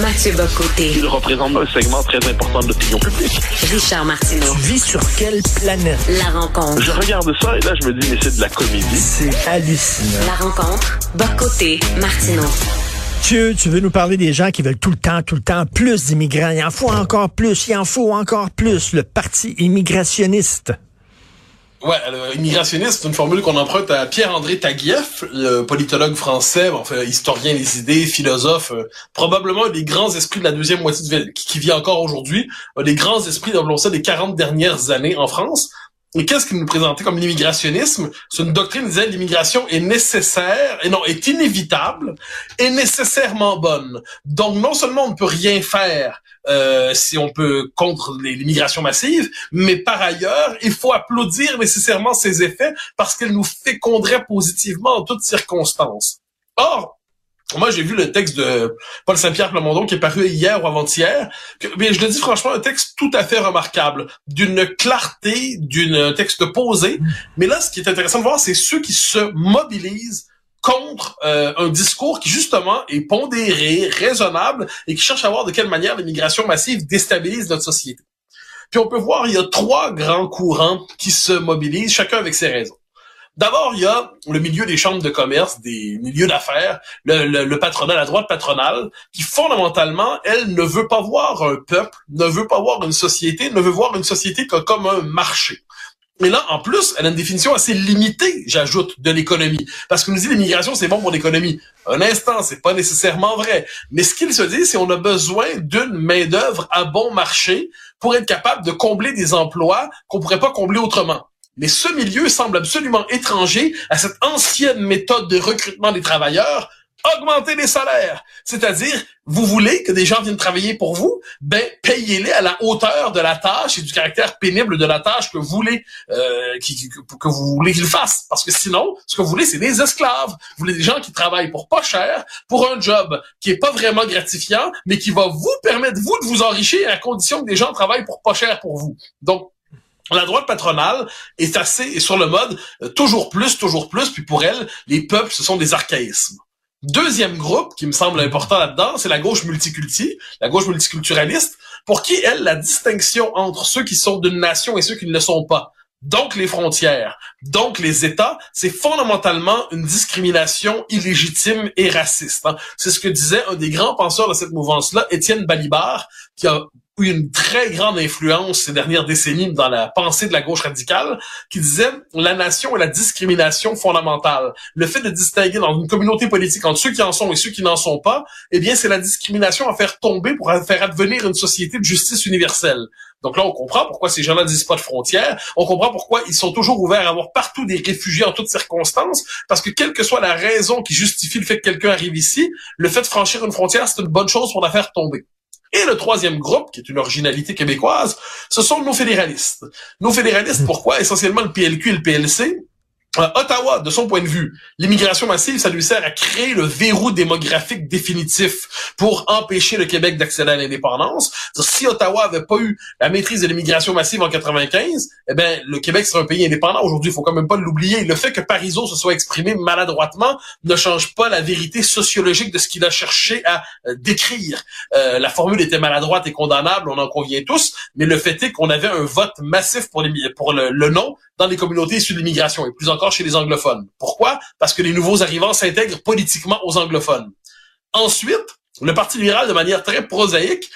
Mathieu Bocoté. Il représente un segment très important de l'opinion publique. Richard Martineau. Tu vis sur quelle planète? La rencontre. Je regarde ça et là, je me dis, mais c'est de la comédie. C'est hallucinant. La rencontre. Bocoté. Martineau. Tu, tu veux nous parler des gens qui veulent tout le temps, tout le temps plus d'immigrants. Il en faut encore plus, il en faut encore plus. Le parti immigrationniste. Ouais, immigrationniste, c'est une formule qu'on emprunte à Pierre-André Taguieff, le politologue français, enfin, historien des idées, philosophe, euh, probablement un des grands esprits de la deuxième moitié de qui, qui vit encore aujourd'hui, un des grands esprits, appelons ça, des 40 dernières années en France. Et qu'est-ce qu'il nous présentait comme l'immigrationnisme? C'est une doctrine qui disait l'immigration est nécessaire, et non, est inévitable, et nécessairement bonne. Donc, non seulement on ne peut rien faire euh, si on peut contre l'immigration massive, mais par ailleurs, il faut applaudir nécessairement ses effets parce qu'elle nous féconderait positivement en toutes circonstances. Or, moi, j'ai vu le texte de Paul Saint-Pierre Plamondon qui est paru hier ou avant-hier. Mais je le dis franchement, un texte tout à fait remarquable, d'une clarté, d'une texte posé. Mais là, ce qui est intéressant de voir, c'est ceux qui se mobilisent contre euh, un discours qui justement est pondéré, raisonnable et qui cherche à voir de quelle manière l'immigration massive déstabilise notre société. Puis on peut voir, il y a trois grands courants qui se mobilisent, chacun avec ses raisons. D'abord, il y a le milieu des chambres de commerce, des milieux d'affaires, le, le, patronat, la droite patronale, qui fondamentalement, elle ne veut pas voir un peuple, ne veut pas voir une société, ne veut voir une société comme un marché. Mais là, en plus, elle a une définition assez limitée, j'ajoute, de l'économie. Parce que nous dit l'immigration, c'est bon pour l'économie. Un instant, c'est pas nécessairement vrai. Mais ce qu'il se dit, c'est qu'on a besoin d'une main-d'œuvre à bon marché pour être capable de combler des emplois qu'on pourrait pas combler autrement. Mais ce milieu semble absolument étranger à cette ancienne méthode de recrutement des travailleurs, augmenter les salaires. C'est-à-dire, vous voulez que des gens viennent travailler pour vous, ben payez-les à la hauteur de la tâche et du caractère pénible de la tâche que vous voulez euh, que vous voulez qu'ils fassent. Parce que sinon, ce que vous voulez, c'est des esclaves. Vous voulez des gens qui travaillent pour pas cher, pour un job qui est pas vraiment gratifiant, mais qui va vous permettre vous de vous enrichir à condition que des gens travaillent pour pas cher pour vous. Donc la droite patronale est assez sur le mode euh, toujours plus, toujours plus, puis pour elle, les peuples, ce sont des archaïsmes. Deuxième groupe qui me semble important là-dedans, c'est la gauche multiculti, la gauche multiculturaliste, pour qui, elle, la distinction entre ceux qui sont d'une nation et ceux qui ne le sont pas, donc les frontières, donc les États, c'est fondamentalement une discrimination illégitime et raciste. Hein. C'est ce que disait un des grands penseurs de cette mouvance-là, Étienne Balibar, qui a eu une très grande influence ces dernières décennies dans la pensée de la gauche radicale, qui disait la nation est la discrimination fondamentale. Le fait de distinguer dans une communauté politique entre ceux qui en sont et ceux qui n'en sont pas, eh bien, c'est la discrimination à faire tomber pour faire advenir une société de justice universelle. Donc là, on comprend pourquoi ces gens-là disent pas de frontières. On comprend pourquoi ils sont toujours ouverts à avoir partout des réfugiés en toutes circonstances. Parce que quelle que soit la raison qui justifie le fait que quelqu'un arrive ici, le fait de franchir une frontière, c'est une bonne chose pour la faire tomber. Et le troisième groupe, qui est une originalité québécoise, ce sont nos fédéralistes. Nos fédéralistes, pourquoi? Essentiellement le PLQ et le PLC, euh, Ottawa, de son point de vue, l'immigration massive, ça lui sert à créer le verrou démographique définitif pour empêcher le Québec d'accéder à l'indépendance. Si Ottawa avait pas eu la maîtrise de l'immigration massive en 95, eh ben le Québec serait un pays indépendant. Aujourd'hui, il faut quand même pas l'oublier. Le fait que Parizeau se soit exprimé maladroitement ne change pas la vérité sociologique de ce qu'il a cherché à euh, décrire. Euh, la formule était maladroite et condamnable, on en convient tous, mais le fait est qu'on avait un vote massif pour, le, non dans les communautés issues de l'immigration et plus encore chez les anglophones. Pourquoi? Parce que les nouveaux arrivants s'intègrent politiquement aux anglophones. Ensuite, le Parti libéral, de manière très prosaïque,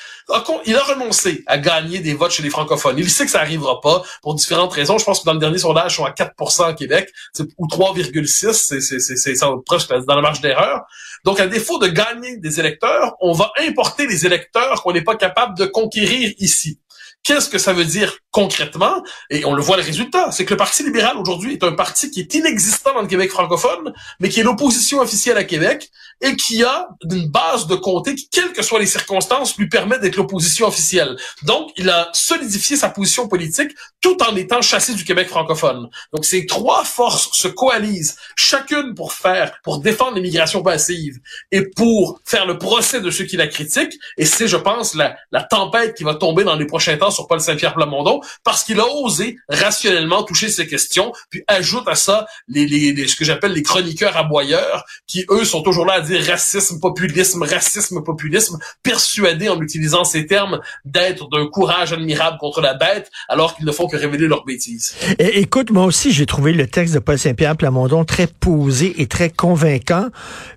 il a renoncé à gagner des votes chez les francophones. Il sait que ça arrivera pas pour différentes raisons. Je pense que dans le dernier sondage, ils sont à 4% au Québec, ou 3,6, c'est, c'est, c'est, presque dans la marge d'erreur. Donc, à défaut de gagner des électeurs, on va importer les électeurs qu'on n'est pas capable de conquérir ici. Qu'est-ce que ça veut dire concrètement? Et on le voit le résultat, c'est que le Parti libéral aujourd'hui est un parti qui est inexistant dans le Québec francophone, mais qui est l'opposition officielle à Québec et qui a une base de comté qui, quelles que soient les circonstances, lui permet d'être l'opposition officielle. Donc, il a solidifié sa position politique tout en étant chassé du Québec francophone. Donc, ces trois forces se coalisent, chacune pour faire, pour défendre l'immigration passive et pour faire le procès de ceux qui la critiquent. Et c'est, je pense, la, tempête qui va tomber dans les prochains temps sur Paul Saint-Pierre Plamondon parce qu'il a osé rationnellement toucher ces questions, puis ajoute à ça les, les, ce que j'appelle les chroniqueurs aboyeurs qui, eux, sont toujours là dire racisme, populisme, racisme, populisme, persuadés en utilisant ces termes d'être d'un courage admirable contre la bête, alors qu'ils ne font que révéler leurs bêtises. Écoute, moi aussi, j'ai trouvé le texte de Paul Saint-Pierre Plamondon très posé et très convaincant.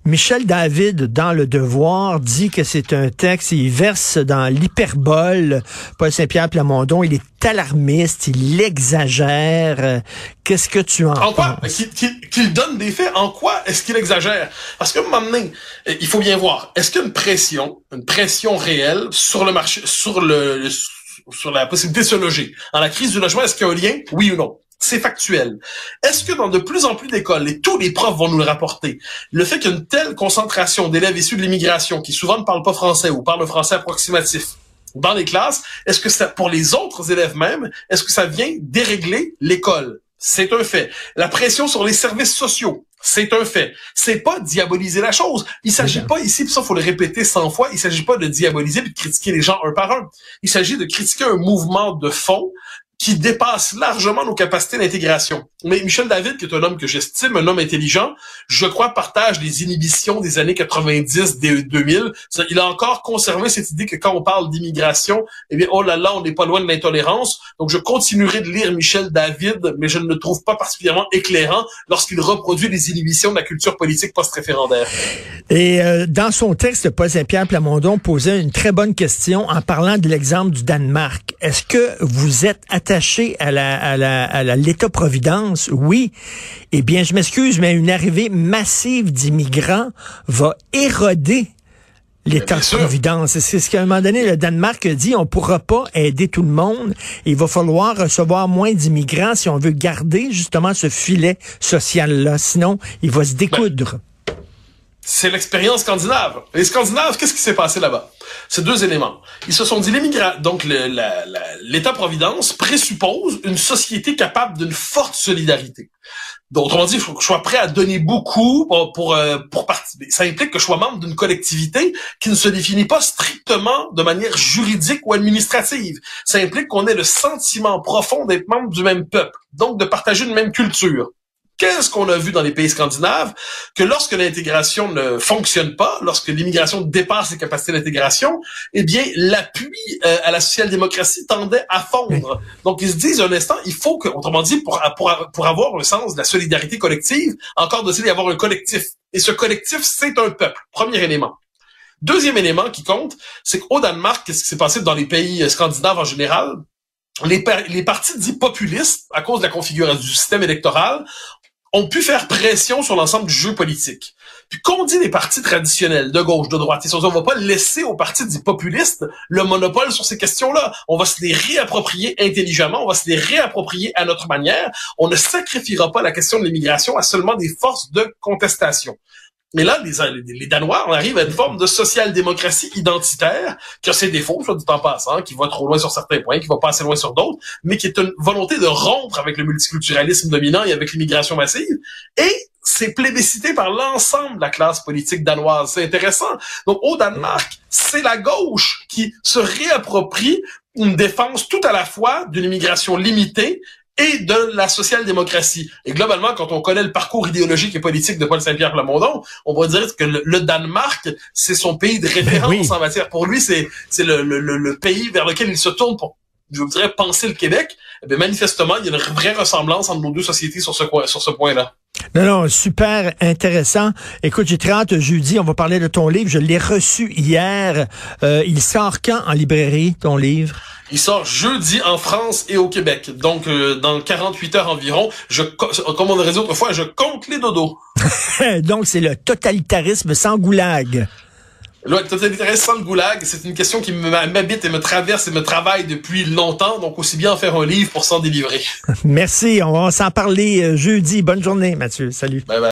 Michel David, dans Le Devoir, dit que c'est un texte, il verse dans l'hyperbole. Paul Saint-Pierre Plamondon, il est alarmiste, il exagère. Qu'est-ce que tu en, en penses? Qu'il donne des faits, en quoi est-ce qu'il exagère? Parce que, moment il faut bien voir, est-ce qu'il pression, une pression réelle sur le marché, sur le, sur la possibilité de se loger? Dans la crise du logement, est-ce qu'il y a un lien? Oui ou non? C'est factuel. Est-ce que dans de plus en plus d'écoles, et tous les profs vont nous le rapporter, le fait qu'il y a une telle concentration d'élèves issus de l'immigration qui souvent ne parlent pas français ou parlent français approximatif, dans les classes, est-ce que ça, pour les autres élèves même, est-ce que ça vient dérégler l'école? C'est un fait. La pression sur les services sociaux, c'est un fait. C'est pas diaboliser la chose. Il s'agit pas ici, puis ça faut le répéter 100 fois, il s'agit pas de diaboliser et de critiquer les gens un par un. Il s'agit de critiquer un mouvement de fond qui dépasse largement nos capacités d'intégration. Mais Michel David, qui est un homme que j'estime, un homme intelligent, je crois partage les inhibitions des années 90, des 2000. Il a encore conservé cette idée que quand on parle d'immigration, eh bien, oh là là, on n'est pas loin de l'intolérance. Donc, je continuerai de lire Michel David, mais je ne le trouve pas particulièrement éclairant lorsqu'il reproduit les inhibitions de la culture politique post-référendaire. Et euh, dans son texte, Paul Saint-Pierre Plamondon posait une très bonne question en parlant de l'exemple du Danemark. Est-ce que vous êtes attaché à la à la à l'État-providence Oui. Eh bien, je m'excuse, mais une arrivée massive d'immigrants va éroder l'État-providence. C'est ce qu'à un moment donné, le Danemark dit, on pourra pas aider tout le monde. Il va falloir recevoir moins d'immigrants si on veut garder justement ce filet social-là. Sinon, il va se découdre. Ben c'est l'expérience scandinave. Les Scandinaves, qu'est-ce qui s'est passé là-bas? C'est deux éléments. Ils se sont dit, l'immigration, donc l'État-providence présuppose une société capable d'une forte solidarité. Donc, autrement dit, il faut que je sois prêt à donner beaucoup pour, pour, euh, pour participer. Ça implique que je sois membre d'une collectivité qui ne se définit pas strictement de manière juridique ou administrative. Ça implique qu'on ait le sentiment profond d'être membre du même peuple, donc de partager une même culture. Qu'est-ce qu'on a vu dans les pays scandinaves? Que lorsque l'intégration ne fonctionne pas, lorsque l'immigration dépasse les capacités d'intégration, eh bien, l'appui euh, à la social-démocratie tendait à fondre. Donc, ils se disent un instant, il faut que, autrement dit, pour, pour, pour avoir le sens de la solidarité collective, encore de y avoir un collectif. Et ce collectif, c'est un peuple. Premier élément. Deuxième élément qui compte, c'est qu'au Danemark, qu'est-ce qui s'est passé dans les pays euh, scandinaves en général? Les, les partis dits populistes, à cause de la configuration du système électoral, ont pu faire pression sur l'ensemble du jeu politique. Puis qu'on dit les partis traditionnels, de gauche, de droite, et on va pas laisser aux partis dits populistes le monopole sur ces questions-là. On va se les réapproprier intelligemment, on va se les réapproprier à notre manière. On ne sacrifiera pas la question de l'immigration à seulement des forces de contestation. Mais là, les, les, Danois, on arrive à une forme de social-démocratie identitaire qui a ses défauts, soit du temps passant, qui va trop loin sur certains points, qui va pas assez loin sur d'autres, mais qui est une volonté de rompre avec le multiculturalisme dominant et avec l'immigration massive. Et c'est plébiscité par l'ensemble de la classe politique danoise. C'est intéressant. Donc, au Danemark, c'est la gauche qui se réapproprie une défense tout à la fois d'une immigration limitée et de la social-démocratie. Et globalement, quand on connaît le parcours idéologique et politique de Paul Saint-Pierre Plamondon, on va dire que le, Danemark, c'est son pays de ben référence en matière. Pour lui, c'est c'est le, le, le, pays vers lequel il se tourne pour, je voudrais penser le Québec. Eh manifestement, il y a une vraie ressemblance entre nos deux sociétés sur ce, sur ce point-là. Non, non, super intéressant. Écoute, j'ai très hâte jeudi, on va parler de ton livre. Je l'ai reçu hier. Euh, il sort quand en librairie, ton livre? Il sort jeudi en France et au Québec. Donc, euh, dans 48 heures environ, je, comme on aurait dit autrefois, je compte les dodos. Donc, c'est le totalitarisme sans goulag. Le totalitarisme sans le goulag, c'est une question qui m'habite et me traverse et me travaille depuis longtemps. Donc, aussi bien en faire un livre pour s'en délivrer. Merci. On va s'en parler euh, jeudi. Bonne journée, Mathieu. Salut. Bye bye.